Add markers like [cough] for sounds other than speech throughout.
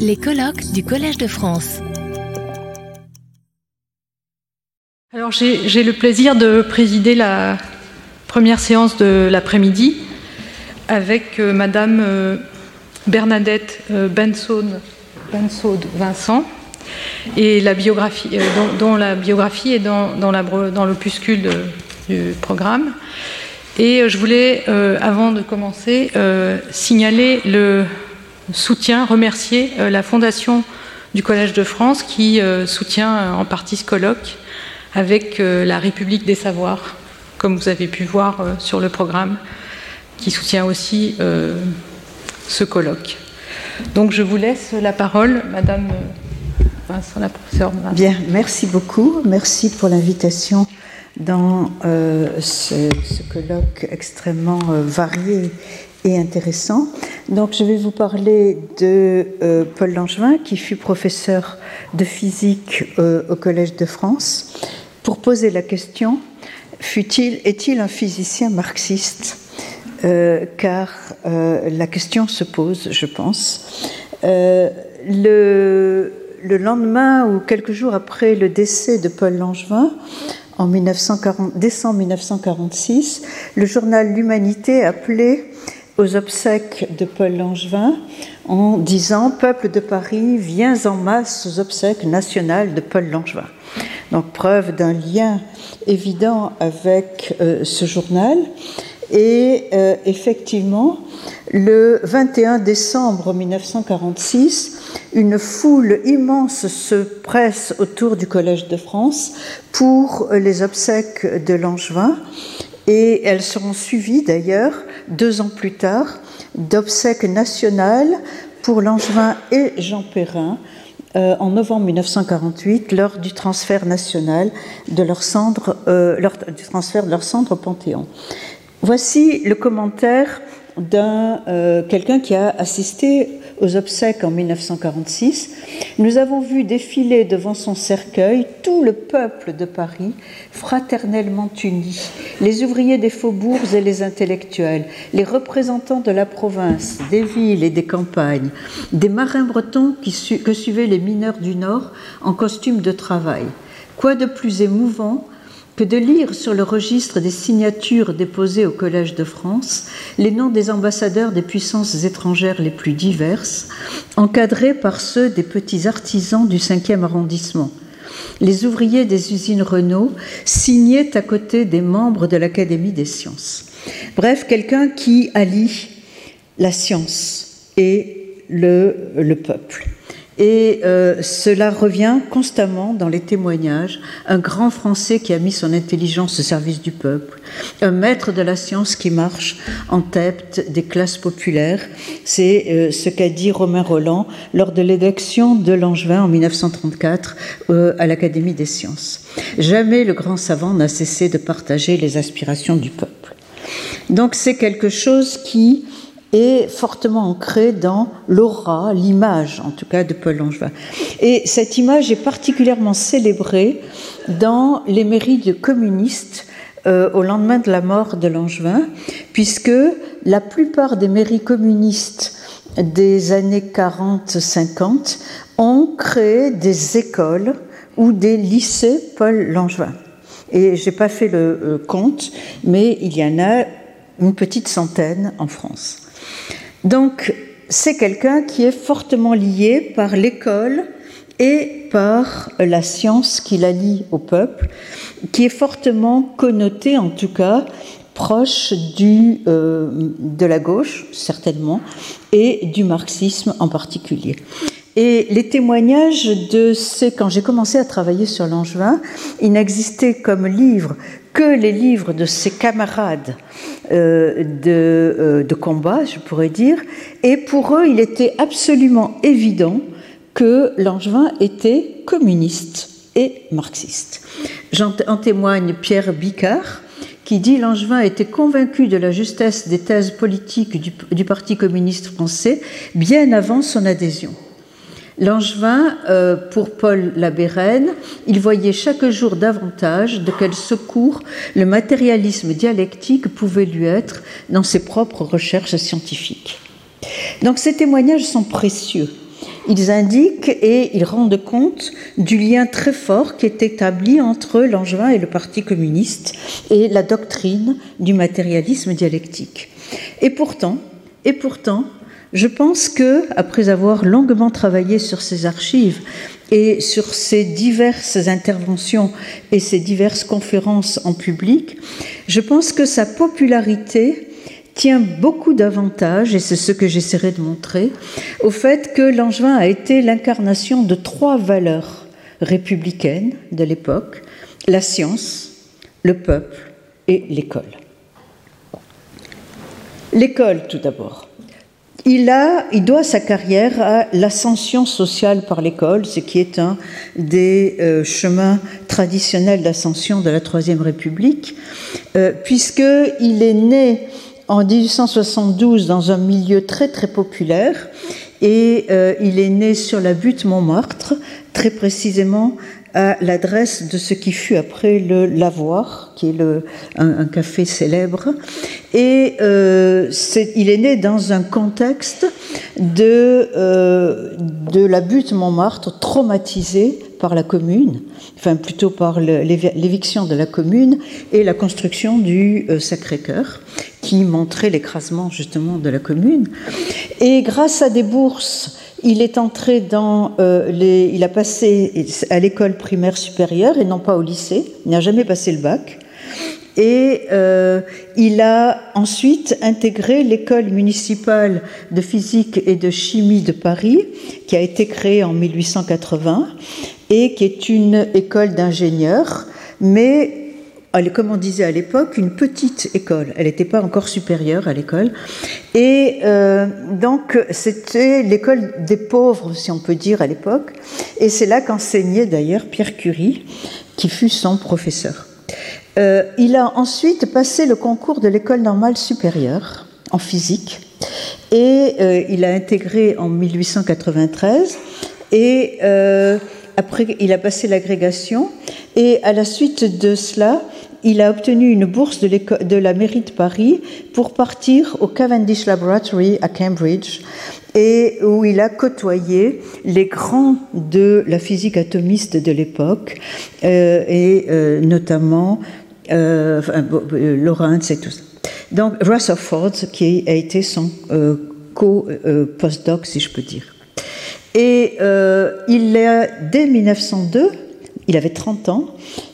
Les colloques du Collège de France. Alors j'ai le plaisir de présider la première séance de l'après-midi avec euh, Madame euh, Bernadette euh, Bensaud Vincent et biographie, dont, la biographie est dans l'opuscule du programme. Et je voulais, avant de commencer, signaler le soutien, remercier la Fondation du Collège de France qui soutient en partie ce colloque avec la République des Savoirs, comme vous avez pu voir sur le programme qui soutient aussi euh, ce colloque. Donc je vous laisse la parole, Madame euh, Vincent, la professeure. Bien, merci beaucoup. Merci pour l'invitation dans euh, ce, colloque extrêmement varié et intéressant. Donc je vais vous parler de Paul Langevin, qui fut professeur de physique au Collège de France, pour poser la question fut-il, est-il un physicien marxiste? Euh, car euh, la question se pose, je pense. Euh, le, lendemain ou quelques jours après le décès de Paul Langevin, en 1940, décembre 1946, le journal L'Humanité appelait aux obsèques de Paul Langevin en disant Peuple de Paris, viens en masse aux obsèques nationales de Paul Langevin. Donc preuve d'un lien évident avec ce journal. Et euh, effectivement, le 21 décembre 1946, une foule immense se presse autour du Collège de France pour les obsèques de Langevin. Et elles seront suivies d'ailleurs, deux ans plus tard, d'obsèques nationales pour Langevin et Jean Perrin, euh, en novembre 1948 lors du transfert national de leur cendre, euh, du transfert de leur cendre au Panthéon. Voici le commentaire d'un euh, quelqu'un qui a assisté aux obsèques en 1946. Nous avons vu défiler devant son cercueil tout le peuple de Paris, fraternellement uni, les ouvriers des faubourgs et les intellectuels, les représentants de la province, des villes et des campagnes, des marins bretons que suivaient les mineurs du Nord en costume de travail. Quoi de plus émouvant que de lire sur le registre des signatures déposées au Collège de France les noms des ambassadeurs des puissances étrangères les plus diverses, encadrés par ceux des petits artisans du 5e arrondissement. Les ouvriers des usines Renault signaient à côté des membres de l'Académie des sciences. Bref, quelqu'un qui allie la science et le, le peuple. Et euh, cela revient constamment dans les témoignages. Un grand Français qui a mis son intelligence au service du peuple, un maître de la science qui marche en tête des classes populaires. C'est euh, ce qu'a dit Romain Roland lors de l'élection de Langevin en 1934 euh, à l'Académie des sciences. Jamais le grand savant n'a cessé de partager les aspirations du peuple. Donc c'est quelque chose qui est fortement ancré dans l'aura, l'image en tout cas de Paul Langevin. Et cette image est particulièrement célébrée dans les mérites communistes euh, au lendemain de la mort de Langevin, puisque la plupart des mairies communistes des années 40-50 ont créé des écoles ou des lycées Paul Langevin. Et j'ai pas fait le euh, compte, mais il y en a une petite centaine en France. Donc, c'est quelqu'un qui est fortement lié par l'école et par la science qui la lie au peuple, qui est fortement connoté, en tout cas, proche euh, de la gauche, certainement, et du marxisme en particulier. Et les témoignages de ces, quand j'ai commencé à travailler sur l'Angevin, il n'existait comme livre que les livres de ses camarades euh, de, euh, de, combat, je pourrais dire, et pour eux, il était absolument évident que Langevin était communiste et marxiste. En témoigne Pierre Bicard, qui dit Langevin était convaincu de la justesse des thèses politiques du Parti communiste français bien avant son adhésion. Langevin, euh, pour Paul Labérène, il voyait chaque jour davantage de quel secours le matérialisme dialectique pouvait lui être dans ses propres recherches scientifiques. Donc ces témoignages sont précieux ils indiquent et ils rendent compte du lien très fort qui est établi entre Langevin et le Parti communiste et la doctrine du matérialisme dialectique. Et pourtant, et pourtant, je pense que, après avoir longuement travaillé sur ces archives et sur ces diverses interventions et ces diverses conférences en public, je pense que sa popularité tient beaucoup d'avantages, et c'est ce que j'essaierai de montrer, au fait que Langevin a été l'incarnation de trois valeurs républicaines de l'époque, la science, le peuple et l'école. L'école tout d'abord. Il, a, il doit sa carrière à l'ascension sociale par l'école, ce qui est un des euh, chemins traditionnels d'ascension de la Troisième République, euh, puisqu'il est né en 1872 dans un milieu très très populaire et euh, il est né sur la butte Montmartre, très précisément à l'adresse de ce qui fut après le Lavoir, qui est un, café célèbre. Et euh, il est né dans un contexte de, euh, de la butte Montmartre traumatisée par la commune, enfin plutôt par l'éviction de la commune et la construction du euh, Sacré-Cœur, qui montrait l'écrasement justement de la commune. Et grâce à des bourses il est entré dans euh, les. Il a passé à l'école primaire supérieure et non pas au lycée. Il n'a jamais passé le bac. Et euh, il a ensuite intégré l'école municipale de physique et de chimie de Paris, qui a été créée en 1880 et qui est une école d'ingénieurs, mais comme on disait à l'époque, une petite école. Elle n'était pas encore supérieure à l'école. Et euh, donc, c'était l'école des pauvres, si on peut dire, à l'époque. Et c'est là qu'enseignait d'ailleurs Pierre Curie, qui fut son professeur. Euh, il a ensuite passé le concours de l'école normale supérieure en physique. Et euh, il a intégré en 1893. Et après, il a passé l'agrégation. Et à la suite de cela, il a obtenu une bourse de, la mairie de Paris pour partir au Cavendish Laboratory à Cambridge et où il a côtoyé les grands de la physique atomiste de l'époque euh, et euh, notamment euh, Lawrence et tout ça. Donc Rutherford qui a été son co-postdoc si je peux dire. Et il a dès 1902 il avait 30 ans.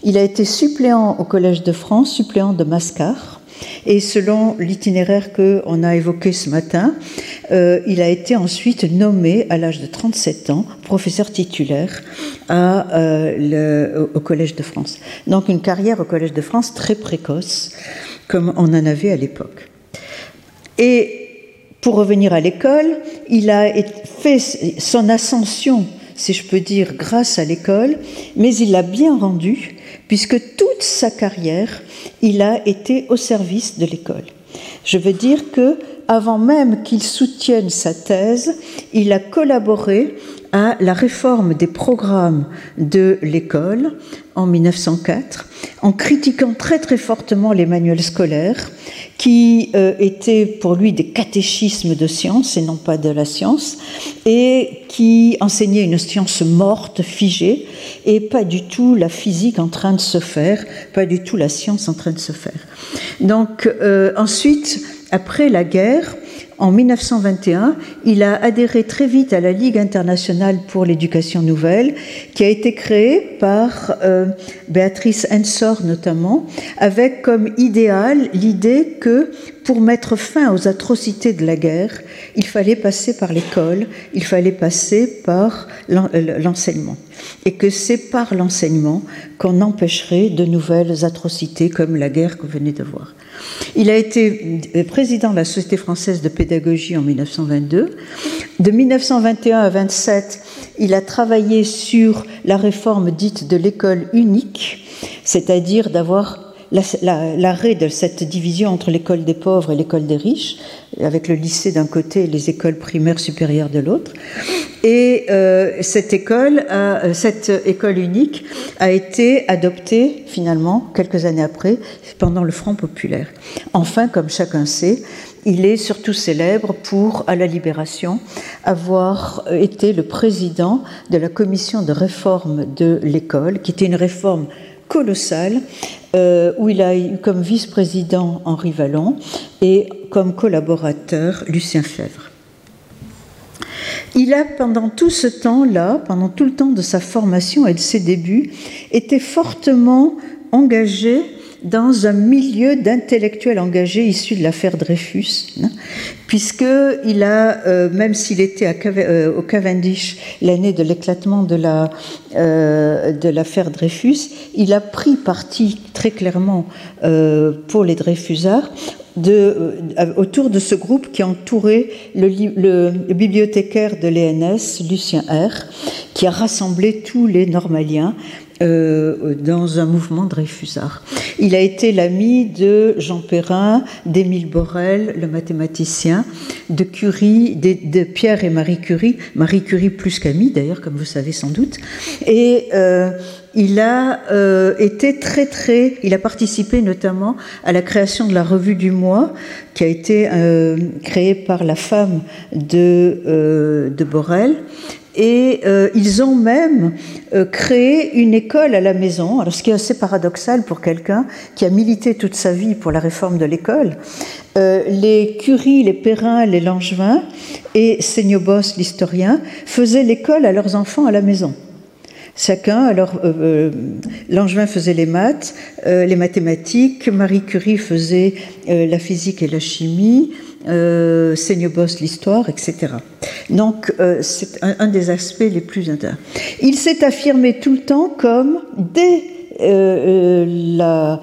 Il a été suppléant au Collège de France, suppléant de Mascar. Et selon l'itinéraire qu'on a évoqué ce matin, euh, il a été ensuite nommé à l'âge de 37 ans professeur titulaire euh, au Collège de France. Donc une carrière au Collège de France très précoce, comme on en avait à l'époque. Et pour revenir à l'école, il a fait son ascension si je peux dire, grâce à l'école, mais il l'a bien rendu, puisque toute sa carrière, il a été au service de l'école. Je veux dire que, avant même qu'il soutienne sa thèse, il a collaboré à la réforme des programmes de l'école en 1904, en critiquant très très fortement les manuels scolaires, qui euh, étaient pour lui des catéchismes de science et non pas de la science, et qui enseignaient une science morte, figée, et pas du tout la physique en train de se faire, pas du tout la science en train de se faire. Donc euh, ensuite, après la guerre, en 1921, il a adhéré très vite à la Ligue internationale pour l'éducation nouvelle, qui a été créée par euh, Béatrice Ensor notamment, avec comme idéal l'idée que pour mettre fin aux atrocités de la guerre, il fallait passer par l'école, il fallait passer par euh, l'enseignement. Et que c'est par l'enseignement qu'on empêcherait de nouvelles atrocités comme la guerre qu'on venait de voir. Il a été président de la Société française de pédagogie en 1922. De 1921 à 27, il a travaillé sur la réforme dite de l'école unique, c'est-à-dire d'avoir l'arrêt de cette division entre l'école des pauvres et l'école des riches, avec le lycée d'un côté et les écoles primaires supérieures de l'autre. Et euh, cette école, cette école unique a été adoptée finalement quelques années après pendant le Front populaire. Enfin, comme chacun sait, il est surtout célèbre pour, à la Libération, avoir été le président de la commission de réforme de l'école, qui était une réforme colossale, euh, où il a eu comme vice-président Henri Vallon et comme collaborateur Lucien Fèvre. Il a, pendant tout ce temps-là, pendant tout le temps de sa formation et de ses débuts, été fortement engagé dans un milieu d'intellectuels engagés issus de l'affaire Dreyfus, hein, puisqu'il a, euh, même s'il était euh, au Cavendish l'année de l'éclatement de l'affaire la, euh, Dreyfus, il a pris parti très clairement pour les Dreyfusards autour de ce groupe qui entourait le, le bibliothécaire de l'ENS, Lucien R., qui a rassemblé tous les normaliens euh, dans un mouvement Dreyfusard. Il a été l'ami de Jean Perrin, d'Émile Borel, le mathématicien, de Curie, de, Pierre et Marie Curie, Marie Curie plus qu'ami d'ailleurs, comme vous savez sans doute, et euh, il a euh, été très très, il a participé notamment à la création de la revue du mois, qui a été créée par la femme de, de Borel, et euh, ils ont même euh, créé une école à la maison, alors ce qui est assez paradoxal pour quelqu'un qui a milité toute sa vie pour la réforme de l'école. Euh, les Curie, les Perrin, les Langevin et Seignobos, l'historien, faisaient l'école à leurs enfants à la maison. Chacun, alors Langevin faisait les maths, les mathématiques, Marie Curie faisait la physique et la chimie, euh, Boss l'histoire, etc. Donc euh, c'est un, des aspects les plus intéressants. Il s'est affirmé tout le temps comme, dès euh,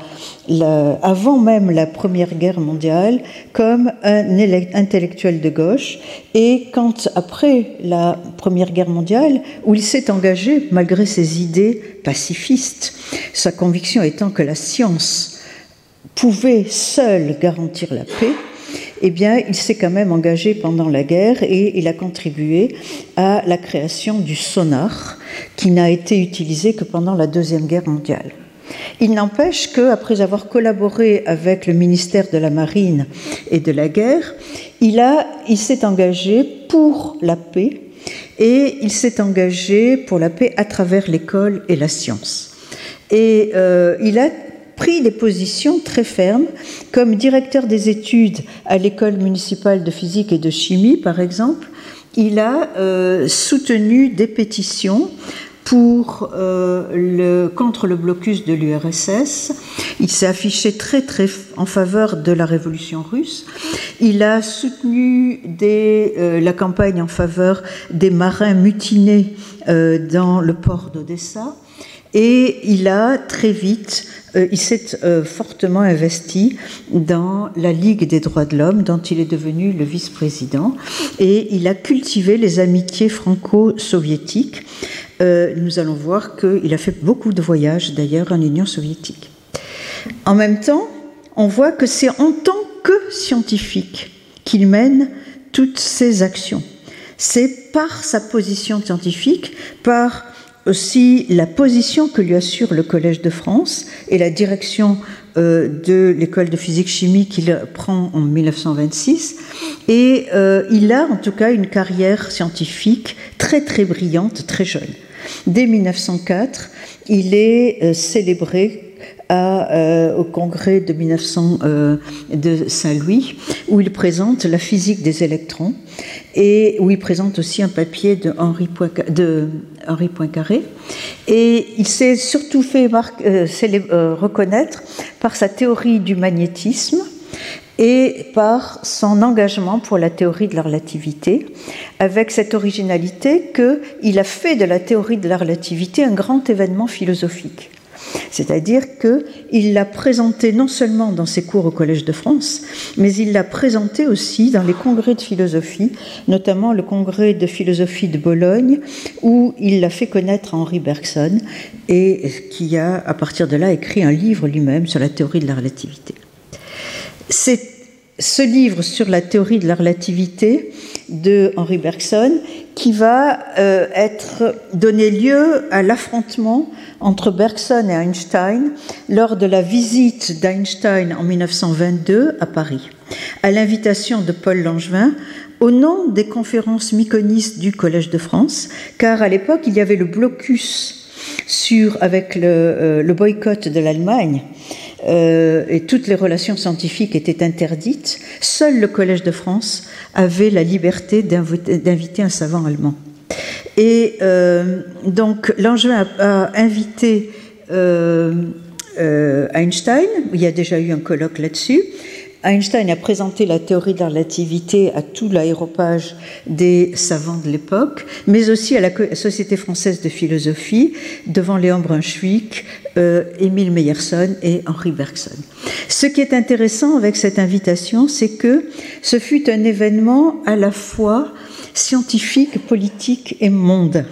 euh, avant même la Première Guerre mondiale, comme un intellectuel de gauche. Et quand, après la Première Guerre mondiale, où il s'est engagé, malgré ses idées pacifistes, sa conviction étant que la science pouvait seule garantir la paix, eh bien, il s'est quand même engagé pendant la guerre et il a contribué à la création du sonar, qui n'a été utilisé que pendant la Deuxième Guerre mondiale. Il n'empêche qu'après avoir collaboré avec le ministère de la Marine et de la Guerre, il, il s'est engagé pour la paix et il s'est engagé pour la paix à travers l'école et la science. Et euh, il a pris des positions très fermes, comme directeur des études à l'école municipale de physique et de chimie, par exemple. Il a euh, soutenu des pétitions pour, euh, contre le blocus de l'URSS. Il s'est affiché très très en faveur de la révolution russe. Il a soutenu euh, la campagne en faveur des marins mutinés dans le port d'Odessa. Et il a très vite il s'est euh, fortement investi dans la Ligue des droits de l'homme, dont il est devenu le vice-président, et il a cultivé les amitiés franco-soviétiques. Euh, nous allons voir qu'il a fait beaucoup de voyages d'ailleurs en Union soviétique. En même temps, on voit que c'est en tant que scientifique qu'il mène toutes ses actions. C'est par sa position scientifique, par aussi la position que lui assure le Collège de France et la direction euh, de l'école de physique-chimie qu'il prend en 1926. Et euh, il a en tout cas une carrière scientifique très très brillante, très jeune. Dès 1904, il est euh, célébré au congrès de 1900 de Saint-Louis, où il présente la physique des électrons et où il présente aussi un papier de Henri, Poincaré. Et il s'est surtout fait euh, euh, reconnaître par sa théorie du magnétisme et par son engagement pour la théorie de la relativité, avec cette originalité qu'il a fait de la théorie de la relativité un grand événement philosophique. C'est-à-dire qu'il l'a présenté non seulement dans ses cours au Collège de France, mais il l'a présenté aussi dans les congrès de philosophie, notamment le congrès de philosophie de Bologne, où il l'a fait connaître à Henri Bergson et qui a, à partir de là, écrit un livre lui-même sur la théorie de la relativité. C'est ce livre sur la théorie de la relativité de Henri Bergson qui va euh, être donner lieu à l'affrontement entre Bergson et Einstein lors de la visite d'Einstein en 1922 à Paris. à l'invitation de Paul Langevin, au nom des conférences myconistes du Collège de France, car à l'époque, il y avait le blocus sur, avec le, euh, le boycott de l'Allemagne, euh, et toutes les relations scientifiques étaient interdites, seul le Collège de France avait la liberté d'inviter un savant allemand. Et euh, donc Langevin a, invité euh, Einstein, il y a déjà eu un colloque là-dessus, Einstein a présenté la théorie de la relativité à tout l'aéropage des savants de l'époque, mais aussi à la Société française de philosophie, devant Léon Brunswick, euh, Émile Meyerson et Henri Bergson. Ce qui est intéressant avec cette invitation, c'est que ce fut un événement à la fois scientifique, politique et mondain.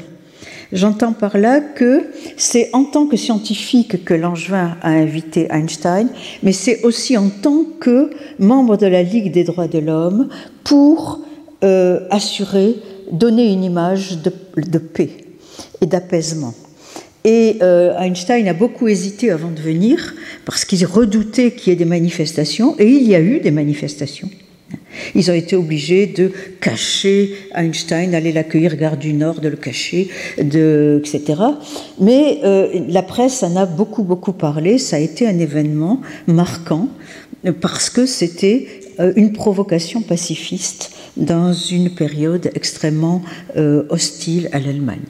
J'entends par là que c'est en tant que scientifique que Langevin a invité Einstein, mais c'est aussi en tant que membre de la Ligue des droits de l'homme pour euh, assurer, donner une image de, paix et d'apaisement. Et euh, Einstein a beaucoup hésité avant de venir parce qu'il redoutait qu'il y ait des manifestations, et il y a eu des manifestations. Ils ont été obligés de cacher Einstein, d'aller l'accueillir gare du Nord, de le cacher, de, etc. Mais euh, la presse en a beaucoup, beaucoup parlé. Ça a été un événement marquant parce que c'était euh, une provocation pacifiste dans une période extrêmement euh, hostile à l'Allemagne.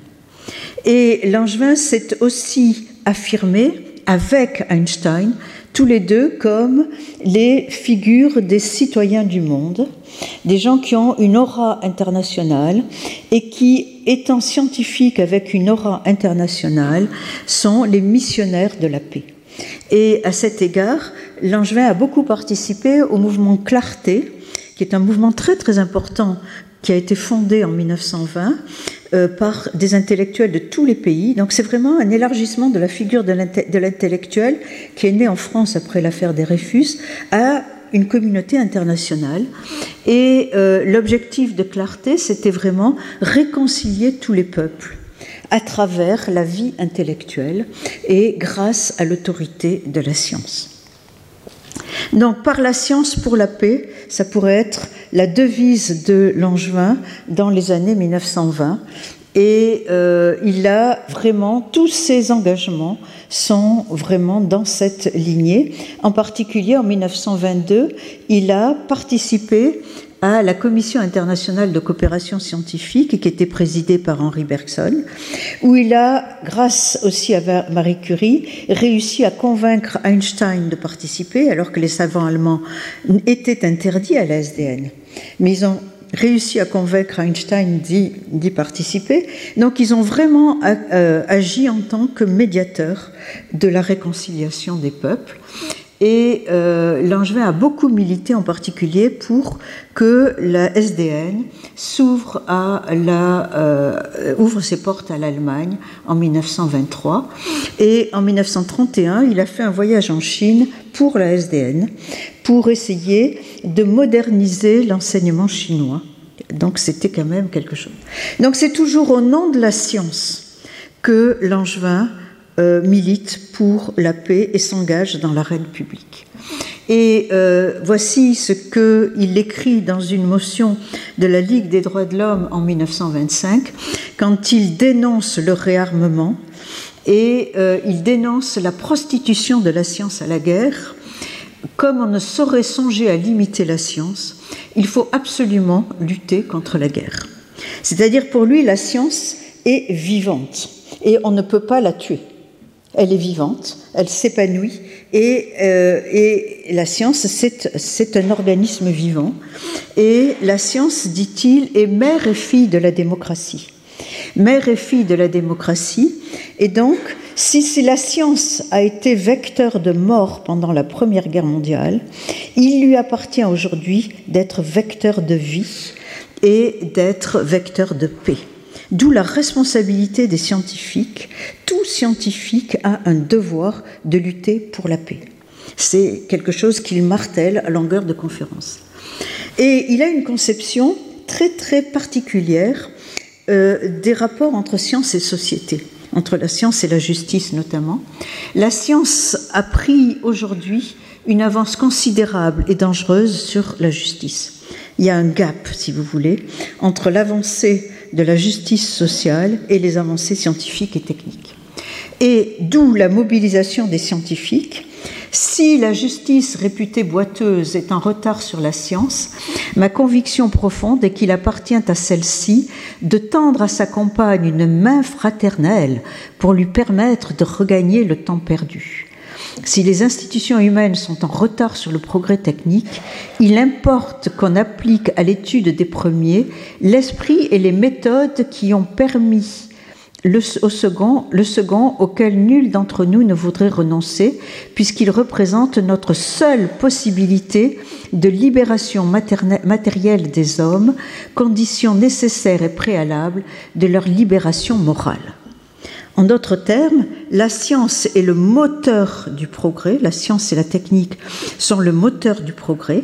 Et Langevin s'est aussi affirmé avec Einstein tous les deux comme les figures des citoyens du monde, des gens qui ont une aura internationale et qui, étant scientifiques avec une aura internationale, sont les missionnaires de la paix. Et à cet égard, Langevin a beaucoup participé au mouvement Clarté, qui est un mouvement très très important qui a été fondé en 1920 euh, par des intellectuels de tous les pays. Donc c'est vraiment un élargissement de la figure de l'intellectuel qui est né en France après l'affaire des Réfus à une communauté internationale. Et euh, l'objectif de clarté, c'était vraiment réconcilier tous les peuples à travers la vie intellectuelle et grâce à l'autorité de la science. Donc, par la science pour la paix, ça pourrait être la devise de Langevin dans les années 1920. Et euh, il a vraiment, tous ses engagements sont vraiment dans cette lignée. En particulier, en 1922, il a participé à la Commission internationale de coopération scientifique qui était présidée par Henri Bergson, où il a, grâce aussi à Marie Curie, réussi à convaincre Einstein de participer alors que les savants allemands étaient interdits à la SDN. Mais ils ont réussi à convaincre Einstein d'y participer. Donc ils ont vraiment euh, agi en tant que médiateurs de la réconciliation des peuples. Et euh, Langevin a beaucoup milité en particulier pour que la SDN s'ouvre à la, euh, ouvre ses portes à l'Allemagne en 1923. Et en 1931, il a fait un voyage en Chine pour la SDN pour essayer de moderniser l'enseignement chinois. Donc c'était quand même quelque chose. Donc c'est toujours au nom de la science que Langevin euh, milite pour la paix et s'engage dans l'arène publique. Et euh, voici ce qu'il écrit dans une motion de la Ligue des droits de l'homme en 1925, quand il dénonce le réarmement et euh, il dénonce la prostitution de la science à la guerre. Comme on ne saurait songer à limiter la science, il faut absolument lutter contre la guerre. C'est-à-dire pour lui, la science est vivante et on ne peut pas la tuer elle est vivante, elle s'épanouit, et, euh, la science, c'est un organisme vivant. Et la science, dit-il, est mère et fille de la démocratie. Mère et fille de la démocratie, et donc, si la science a été vecteur de mort pendant la Première Guerre mondiale, il lui appartient aujourd'hui d'être vecteur de vie et d'être vecteur de paix. D'où la responsabilité des scientifiques. Tout scientifique a un devoir de lutter pour la paix. C'est quelque chose qu'il martèle à longueur de conférence. Et il a une conception très très particulière euh, des rapports entre science et société, entre la science et la justice notamment. La science a pris aujourd'hui une avance considérable et dangereuse sur la justice. Il y a un gap, si vous voulez, entre l'avancée de la justice sociale et les avancées scientifiques et techniques. Et d'où la mobilisation des scientifiques si la justice réputée boiteuse est en retard sur la science, ma conviction profonde est qu'il appartient à celle-ci de tendre à sa compagne une main fraternelle pour lui permettre de regagner le temps perdu. Si les institutions humaines sont en retard sur le progrès technique, il importe qu'on applique à l'étude des premiers l'esprit et les méthodes qui ont permis le, au second, auquel nul d'entre nous ne voudrait renoncer, puisqu'il représente notre seule possibilité de libération matérielle des hommes, condition nécessaire et préalable de leur libération morale. En d'autres termes, la science est le moteur du progrès, la science et la technique sont le moteur du progrès,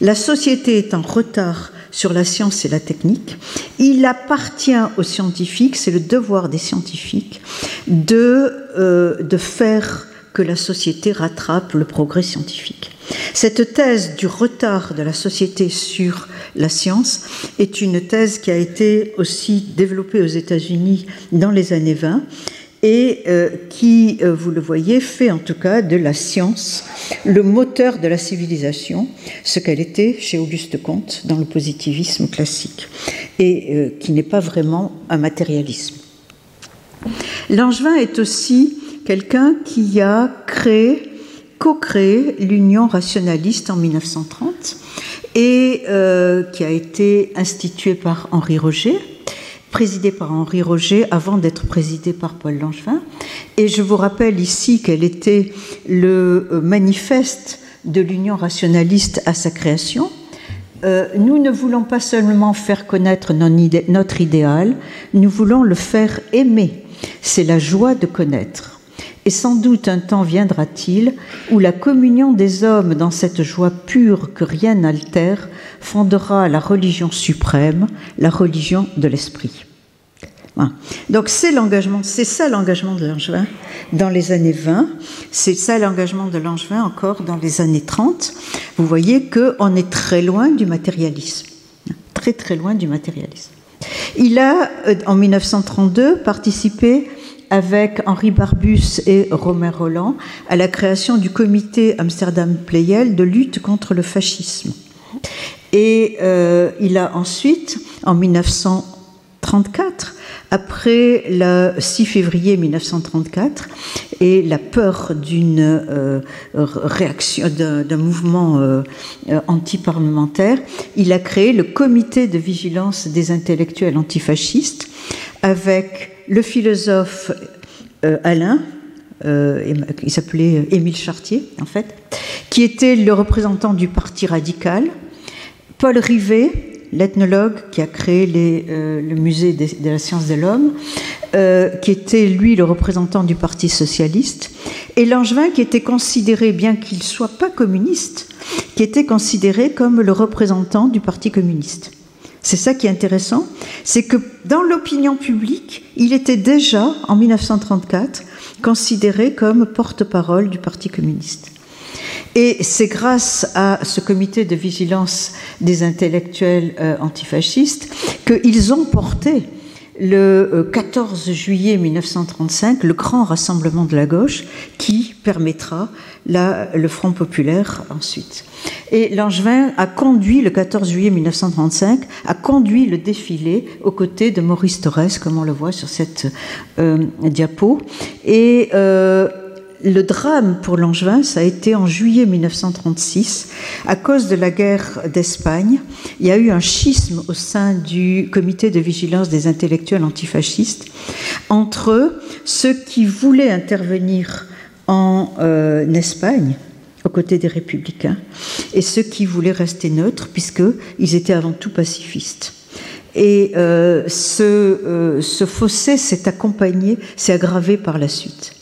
la société est en retard sur la science et la technique. Il appartient aux scientifiques, c'est le devoir des scientifiques, de, euh, de faire que la société rattrape le progrès scientifique. Cette thèse du retard de la société sur la science est une thèse qui a été aussi développée aux États-Unis dans les années 20 et euh, qui, euh, vous le voyez, fait en tout cas de la science le moteur de la civilisation, ce qu'elle était chez Auguste Comte dans le positivisme classique, et euh, qui n'est pas vraiment un matérialisme. Langevin est aussi quelqu'un qui a créé, co-créé l'Union rationaliste en 1930 et qui a été instituée par Henri Roger présidée par Henri Roger avant d'être présidée par Paul Langevin. Et je vous rappelle ici qu'elle était le euh, manifeste de l'Union rationaliste à sa création. Euh, nous ne voulons pas seulement faire connaître notre idéal, nous voulons le faire aimer. C'est la joie de connaître. Et sans doute un temps viendra-t-il où la communion des hommes dans cette joie pure que rien n'altère fondera la religion suprême, la religion de l'esprit. Donc c'est l'engagement, c'est ça l'engagement de Langevin dans les années 20, c'est ça l'engagement de Langevin encore dans les années 30. Vous voyez qu'on est très loin du matérialisme, très très loin du matérialisme. Il a, euh, en 1932, participé avec Henri Barbus et Romain Roland à la création du comité Amsterdam-Pleyel de lutte contre le fascisme. Et euh, il a ensuite, en 1934, après le 6 février 1934 et la peur d'une euh, réaction, d'un mouvement euh, anti-parlementaire, il a créé le comité de vigilance des intellectuels antifascistes avec le philosophe Alain, il s'appelait Émile Chartier en fait, qui était le représentant du Parti radical, Paul Rivet, l'ethnologue qui a créé euh, le musée de, la science de l'homme, euh, qui était lui le représentant du Parti socialiste, et Langevin qui était considéré, bien qu'il soit pas communiste, qui était considéré comme le représentant du Parti communiste. C'est ça qui est intéressant, c'est que dans l'opinion publique, il était déjà, en 1934, considéré comme porte-parole du Parti communiste. Et c'est grâce à ce comité de vigilance des intellectuels euh, antifascistes qu'ils ont porté le 14 euh, juillet 1935 le grand rassemblement de la gauche qui permettra le Front populaire ensuite. Et Langevin a conduit le 14 juillet 1935, a conduit le défilé aux côtés de Maurice Torres, comme on le voit sur cette euh, diapo. Et le drame pour Langevin, ça a été en juillet 1936, à cause de la guerre d'Espagne. Il y a eu un schisme au sein du comité de vigilance des intellectuels antifascistes entre ceux qui voulaient intervenir en euh, Espagne aux côtés des républicains et ceux qui voulaient rester neutres puisqu'ils étaient avant tout pacifistes. Et euh, euh, ce fossé s'est accompagné, s'est aggravé par la suite.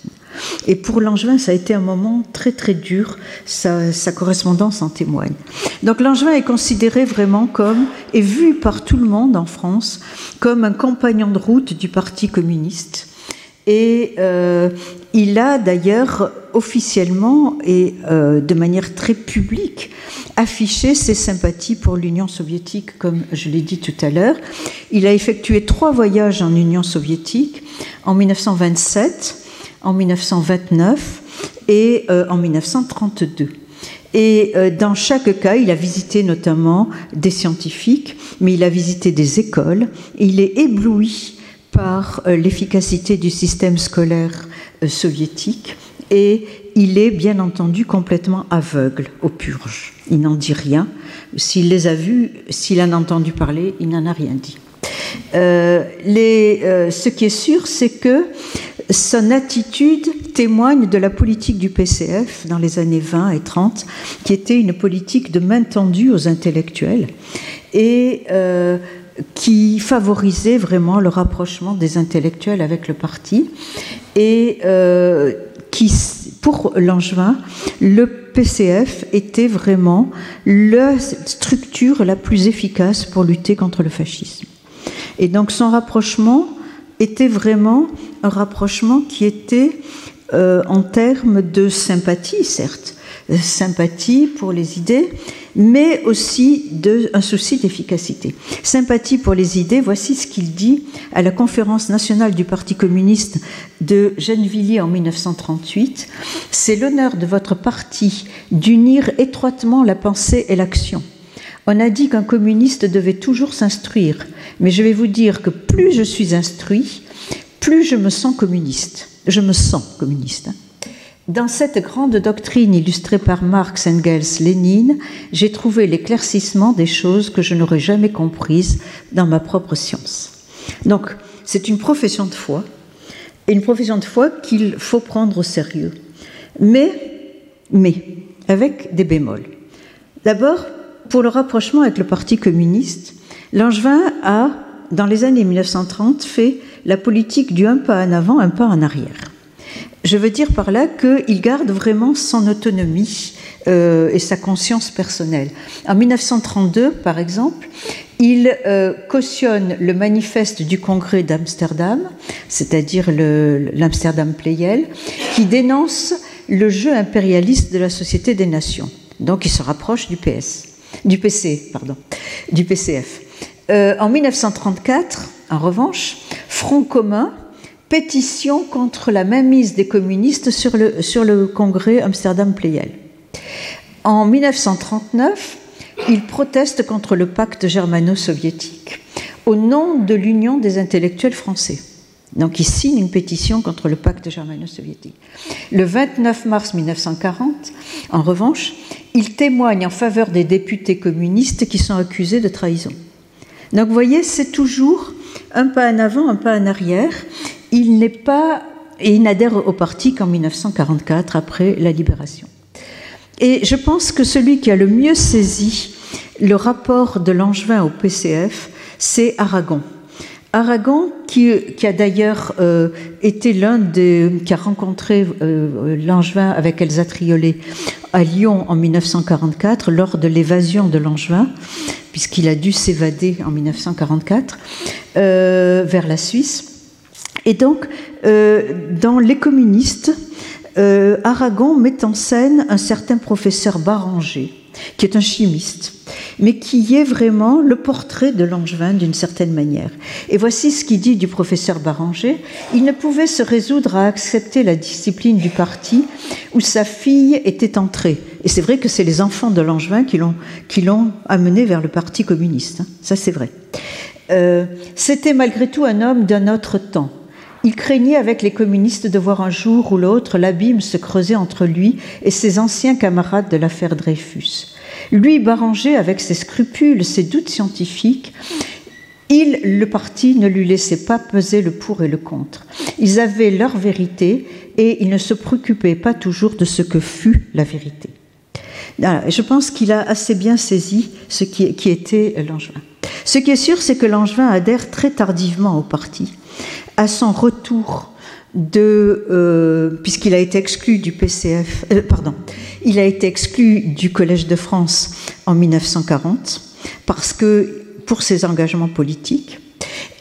Et pour Langevin, ça a été un moment très très dur, sa, correspondance en témoigne. Donc Langevin est considéré vraiment comme, et vu par tout le monde en France, comme un compagnon de route du Parti communiste. Et euh, il a d'ailleurs officiellement et euh, de manière très publique affiché ses sympathies pour l'Union soviétique, comme je l'ai dit tout à l'heure. Il a effectué trois voyages en Union soviétique, en 1927, en 1929 et euh, en 1932. Et euh, dans chaque cas, il a visité notamment des scientifiques, mais il a visité des écoles. Il est ébloui par euh, l'efficacité du système scolaire soviétique et il est bien entendu complètement aveugle aux purges. Il n'en dit rien. S'il les a vus, s'il en a entendu parler, il n'en a rien dit. ce qui est sûr, c'est que son attitude témoigne de la politique du PCF dans les années 20 et 30, qui était une politique de main tendue aux intellectuels et euh, qui favorisait vraiment le rapprochement des intellectuels avec le parti et euh, qui, pour Langevin, le PCF était vraiment la structure la plus efficace pour lutter contre le fascisme. Et donc son rapprochement était vraiment un rapprochement qui était euh, en termes de sympathie, certes, sympathie pour les idées, mais aussi de, souci d'efficacité. Sympathie pour les idées, voici ce qu'il dit à la conférence nationale du Parti communiste de Gennevilliers en 1938. C'est l'honneur de votre parti d'unir étroitement la pensée et l'action. On a dit qu'un communiste devait toujours s'instruire, mais je vais vous dire que plus je suis instruit, plus je me sens communiste. Je me sens communiste. Dans cette grande doctrine illustrée par Marx, Engels, Lénine, j'ai trouvé l'éclaircissement des choses que je n'aurais jamais comprises dans ma propre science. Donc, c'est une profession de foi, et une profession de foi qu'il faut prendre au sérieux. Mais, mais, avec des bémols. D'abord, pour le rapprochement avec le Parti communiste, Langevin a, dans les années 1930, fait la politique du un pas en avant, un pas en arrière. Je veux dire par là qu'il garde vraiment son autonomie euh, et sa conscience personnelle. En 1932, par exemple, il euh, cautionne le manifeste du Congrès d'Amsterdam, c'est-à-dire l'Amsterdam Playel, qui dénonce le jeu impérialiste de la Société des Nations. Donc il se rapproche du PS, du PC, pardon, du PCF. Euh, en 1934, en revanche, Front commun, pétition contre la mainmise des communistes sur le, sur le congrès Amsterdam-Pleyel. En 1939, il proteste contre le pacte germano-soviétique au nom de l'Union des intellectuels français. Donc il signe une pétition contre le pacte germano-soviétique. Le 29 mars 1940, en revanche, il témoigne en faveur des députés communistes qui sont accusés de trahison. Donc vous voyez, c'est toujours un pas en avant, un pas en arrière. Il n'est pas et il n'adhère au parti qu'en 1944 après la libération. Et je pense que celui qui a le mieux saisi le rapport de Langevin au PCF, c'est Aragon. Aragon, qui, a d'ailleurs euh, été l'un des. qui a rencontré euh, Langevin avec Elsa Triolet à Lyon en 1944 lors de l'évasion de Langevin, puisqu'il a dû s'évader en 1944 euh, vers la Suisse. Et donc, dans Les communistes, Aragon met en scène un certain professeur Baranger qui est un chimiste, mais qui est vraiment le portrait de Langevin d'une certaine manière. Et voici ce qu'il dit du professeur Baranger. Il ne pouvait se résoudre à accepter la discipline du parti où sa fille était entrée. Et c'est vrai que c'est les enfants de Langevin qui l'ont, qui l'ont amené vers le parti communiste. Hein. Ça, c'est vrai. Euh, c'était malgré tout un homme d'un autre temps il craignait avec les communistes de voir un jour ou l'autre l'abîme se creuser entre lui et ses anciens camarades de l'affaire Dreyfus. Lui, Baranger, avec ses scrupules, ses doutes scientifiques, il, le parti, ne lui laissait pas peser le pour et le contre. Ils avaient leur vérité et ils ne se préoccupaient pas toujours de ce que fut la vérité. je pense qu'il a assez bien saisi ce qui, qui était Langevin. Ce qui est sûr, c'est que Langevin adhère très tardivement au parti à son retour euh, puisqu'il a été exclu du PCF, euh, pardon, il a été exclu du Collège de France en 1940 parce que pour ses engagements politiques.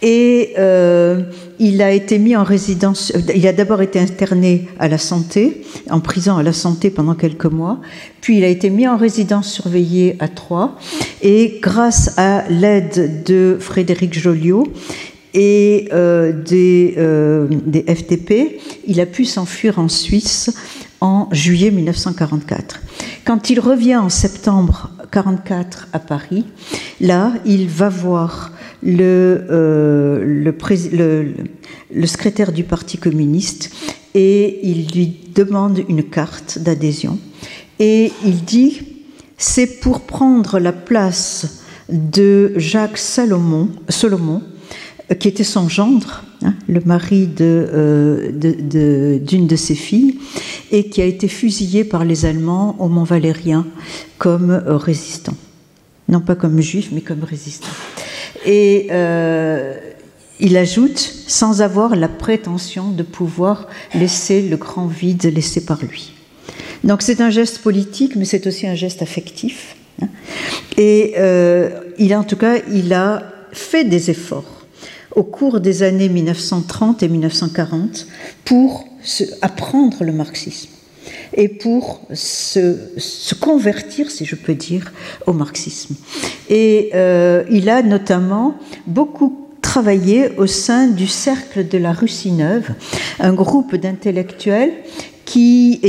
Et euh, il a été mis en résidence, il a d'abord été interné à la santé, en prison à la santé pendant quelques mois, puis il a été mis en résidence surveillée à Troyes, et grâce à l'aide de Frédéric Joliot, et euh, des, euh, FTP, il a pu s'enfuir en Suisse en juillet 1944. Quand il revient en septembre 1944 à Paris, là, il va voir le, euh, le, secrétaire du Parti communiste et il lui demande une carte d'adhésion. Et il dit, c'est pour prendre la place de Jacques Salomon, Solomon, qui était son gendre, hein, le mari d'une euh, de, de, ses filles, et qui a été fusillé par les Allemands au Mont Valérien comme euh, résistant. Non pas comme juif, mais comme résistant. Et euh, il ajoute, sans avoir la prétention de pouvoir laisser le grand vide laissé par lui. Donc c'est un geste politique, mais c'est aussi un geste affectif. Hein. Et il en tout cas, il a fait des efforts au cours des années 1930 et 1940 pour apprendre le marxisme et pour se, convertir, si je peux dire, au marxisme. Et euh, il a notamment beaucoup travaillé au sein du Cercle de la Russie Neuve, un groupe d'intellectuels qui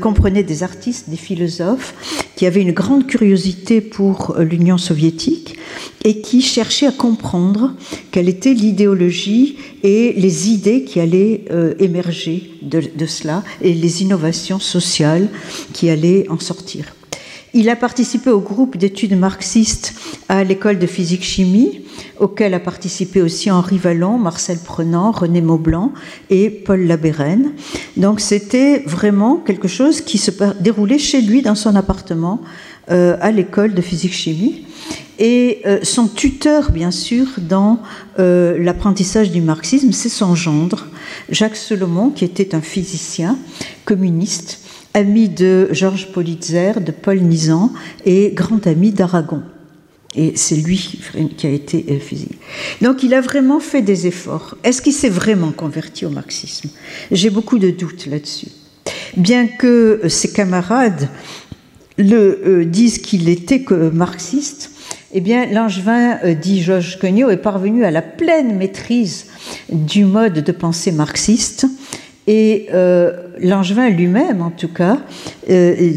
comprenait des artistes, des philosophes, qui avaient une grande curiosité pour l'Union soviétique et qui cherchaient à comprendre quelle était l'idéologie et les idées qui allaient euh, émerger de cela et les innovations sociales qui allaient en sortir. Il a participé au groupe d'études marxistes à l'école de physique-chimie, auquel a participé aussi Henri Vallon, Marcel Prenant, René Maublanc et Paul Labérène. Donc c'était vraiment quelque chose qui se déroulait chez lui dans son appartement euh, à l'école de physique-chimie. Et euh, son tuteur, bien sûr, dans euh, l'apprentissage du marxisme, c'est son gendre, Jacques Solomon, qui était un physicien communiste ami de Georges Politzer, de Paul Nizan et grand ami d'Aragon. Et c'est lui qui a été euh, fusillé. Donc il a vraiment fait des efforts. Est-ce qu'il s'est vraiment converti au marxisme? J'ai beaucoup de doutes là-dessus. Bien que euh, ses camarades le euh, disent qu'il était que marxiste, eh bien, Langevin, dit Georges Cognot, est parvenu à la pleine maîtrise du mode de pensée marxiste et euh, Langevin lui-même, en tout cas, euh,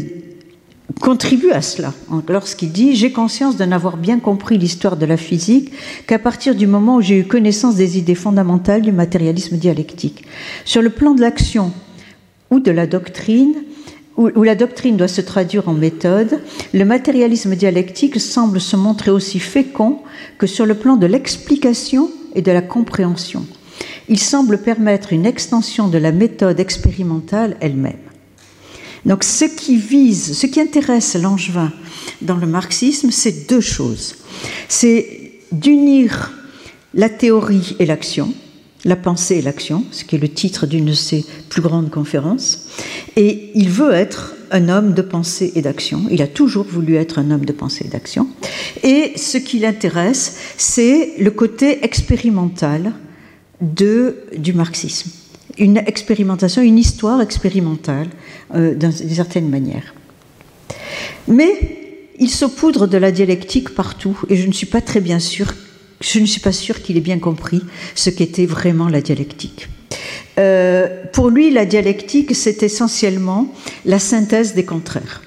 contribue à cela lorsqu'il dit J'ai conscience de n'avoir bien compris l'histoire de la physique qu'à partir du moment où j'ai eu connaissance des idées fondamentales du matérialisme dialectique. Sur le plan de l'action ou de la doctrine, où, la doctrine doit se traduire en méthode, le matérialisme dialectique semble se montrer aussi fécond que sur le plan de l'explication et de la compréhension il semble permettre une extension de la méthode expérimentale elle-même. Donc ce qui vise, ce qui intéresse Langevin dans le marxisme, c'est deux choses. C'est d'unir la théorie et l'action, la pensée et l'action, ce qui est le titre d'une de ses plus grandes conférences. Et il veut être un homme de pensée et d'action. Il a toujours voulu être un homme de pensée et d'action. Et ce qui l'intéresse, c'est le côté expérimental de, du marxisme. Une expérimentation, une histoire expérimentale, euh, d'une certaine manière. Mais il saupoudre de la dialectique partout, et je ne suis pas très bien sûr, je ne suis pas sûr qu'il ait bien compris ce qu'était vraiment la dialectique. Euh, pour lui, la dialectique, c'est essentiellement la synthèse des contraires.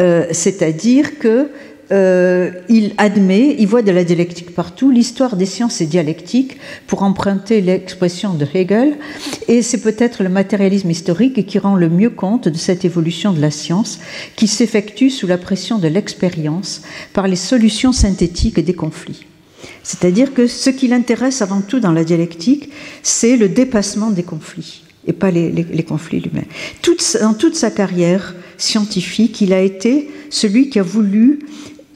Euh, c'est-à-dire que euh, il admet, il voit de la dialectique partout. L'histoire des sciences est dialectique, pour emprunter l'expression de Hegel, et c'est peut-être le matérialisme historique qui rend le mieux compte de cette évolution de la science qui s'effectue sous la pression de l'expérience par les solutions synthétiques des conflits. C'est-à-dire que ce qui l'intéresse avant tout dans la dialectique, c'est le dépassement des conflits et pas les, les, conflits. Toute, dans toute sa carrière scientifique, il a été celui qui a voulu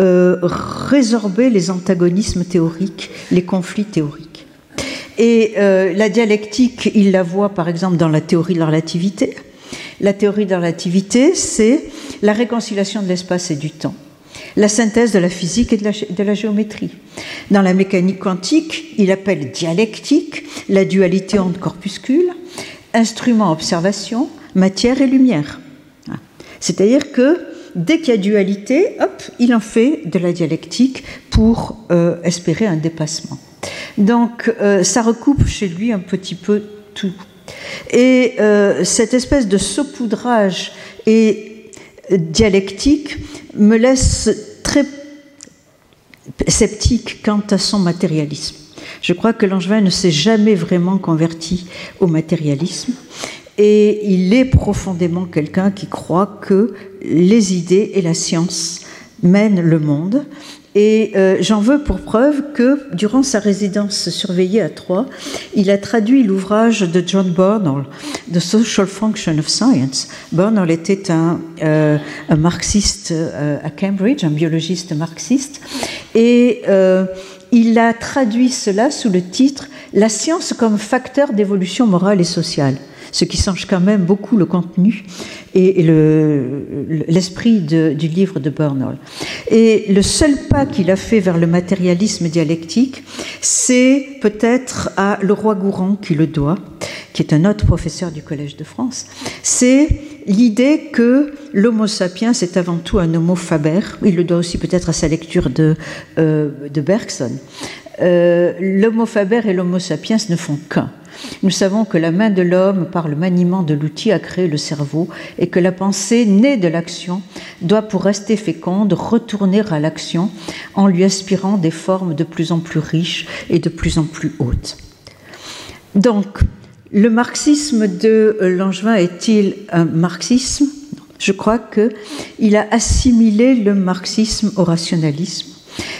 euh, résorber les antagonismes théoriques, les conflits théoriques. Et euh, la dialectique, il la voit par exemple dans la théorie de la relativité. La théorie de la relativité, c'est la réconciliation de l'espace et du temps. la synthèse de la physique et de la, de la, géométrie. Dans la mécanique quantique, il appelle dialectique la dualité onde-corpuscule, instrument-observation, matière et lumière. C'est-à-dire que dès qu'il y a dualité, hop, il en fait de la dialectique pour euh, espérer un dépassement. Donc euh, ça recoupe chez lui un petit peu tout. Et euh, cette espèce de saupoudrage et dialectique me laisse très sceptique quant à son matérialisme. Je crois que Langevin ne s'est jamais vraiment converti au matérialisme et il est profondément quelqu'un qui croit que les idées et la science mènent le monde. Et euh, j'en veux pour preuve que, durant sa résidence surveillée à Troyes, il a traduit l'ouvrage de John Bernal, The Social Function of Science. Bernal était un, euh, marxiste euh, à Cambridge, un biologiste marxiste, et il a traduit cela sous le titre La science comme facteur d'évolution morale et sociale ce qui change quand même beaucoup le contenu et, l'esprit du livre de Bernal. Et le seul pas qu'il a fait vers le matérialisme dialectique, c'est peut-être à Leroy-Gourand qui le doit, qui est un autre professeur du Collège de France, c'est l'idée que l'homo sapiens est avant tout un homo faber. Il le doit aussi peut-être à sa lecture de, euh, Bergson. Euh, l'homo faber et l'homo sapiens ne font qu'un. Nous savons que la main de l'homme, par le maniement de l'outil, a créé le cerveau et que la pensée, née de l'action, doit, pour rester féconde, retourner à l'action en lui aspirant des formes de plus en plus riches et de plus en plus hautes. Donc, le marxisme de Langevin est-il un marxisme? Je crois qu'il a assimilé le marxisme au rationalisme.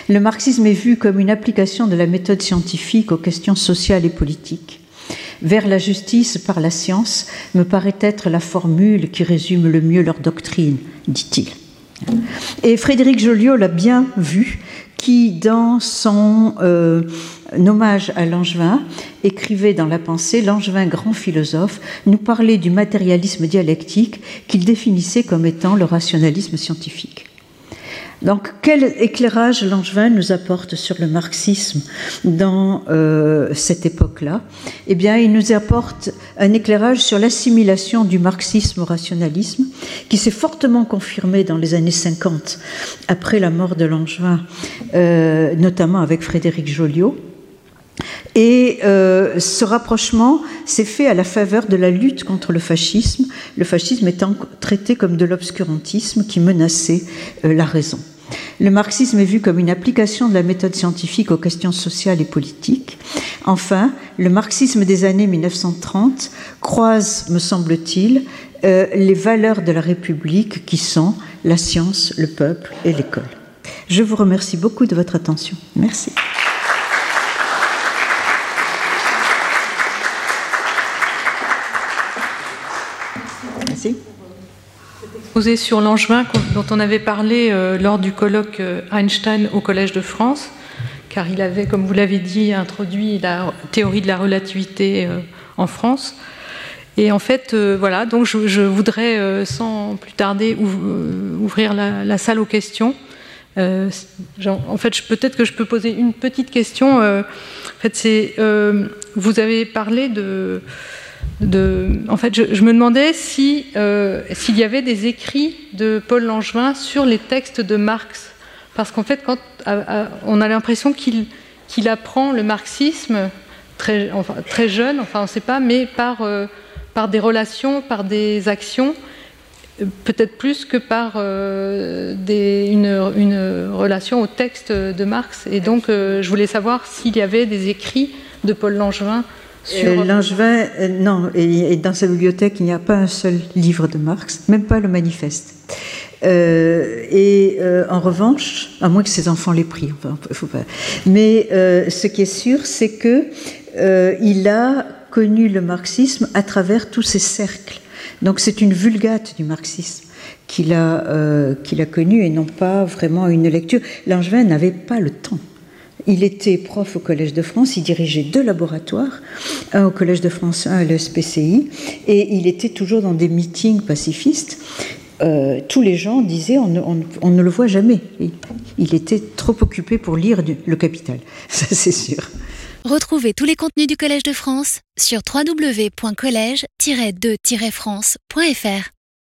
Le marxisme est vu comme une application de la méthode scientifique aux questions sociales et politiques vers la justice par la science me paraît être la formule qui résume le mieux leur doctrine, dit-il. Et Frédéric Joliot l'a bien vu, qui, dans son euh, hommage à Langevin, écrivait dans La pensée, Langevin, grand philosophe, nous parlait du matérialisme dialectique qu'il définissait comme étant le rationalisme scientifique. Donc, quel éclairage Langevin nous apporte sur le marxisme dans euh, cette époque-là? Eh bien, il nous apporte un éclairage sur l'assimilation du marxisme au rationalisme, qui s'est fortement confirmé dans les années 50, après la mort de Langevin, euh, notamment avec Frédéric Joliot. Et euh, ce rapprochement s'est fait à la faveur de la lutte contre le fascisme, le fascisme étant traité comme de l'obscurantisme qui menaçait la raison. Le marxisme est vu comme une application de la méthode scientifique aux questions sociales et politiques. Enfin, le marxisme des années 1930 croise, me semble-t-il, euh, les valeurs de la République qui sont la science, le peuple et l'école. Je vous remercie beaucoup de votre attention. Merci. Merci sur Langevin dont on avait parlé euh, lors du colloque euh, Einstein au Collège de France, car il avait, comme vous l'avez dit, introduit la théorie de la relativité euh, en France. Et en fait, voilà, donc je, voudrais sans plus tarder ouvrir la, salle aux questions. en fait, peut-être que je peux poser une petite question. en fait, c'est vous avez parlé de en fait, je, me demandais euh, s'il y avait des écrits de Paul Langevin sur les textes de Marx. Parce qu'en fait, quand, on a l'impression qu'il apprend le marxisme très, jeune, enfin on ne sait pas, mais par, euh, par des relations, par des actions, peut-être plus que par euh, une, une, relation au texte de Marx. Et donc, je voulais savoir s'il y avait des écrits de Paul Langevin euh, Langevin, euh, non, et, dans sa bibliothèque, il n'y a pas un seul livre de Marx, même pas le manifeste. Euh, et en revanche, à moins que ses enfants l'aient pris, enfin, faut pas. Mais ce qui est sûr, c'est que il a connu le marxisme à travers tous ces cercles. Donc c'est une vulgate du marxisme qu'il a, qu'il a connue et non pas vraiment une lecture. Langevin n'avait pas le temps. Il était prof au Collège de France, il dirigeait deux laboratoires, un au Collège de France, un à l'ESPCI, et il était toujours dans des meetings pacifistes. euh, tous les gens disaient on ne, le voit jamais. Il, était trop occupé pour lire le Capital, [laughs] ça c'est sûr. Retrouvez tous les contenus du Collège de France sur www.colège-2-france.fr.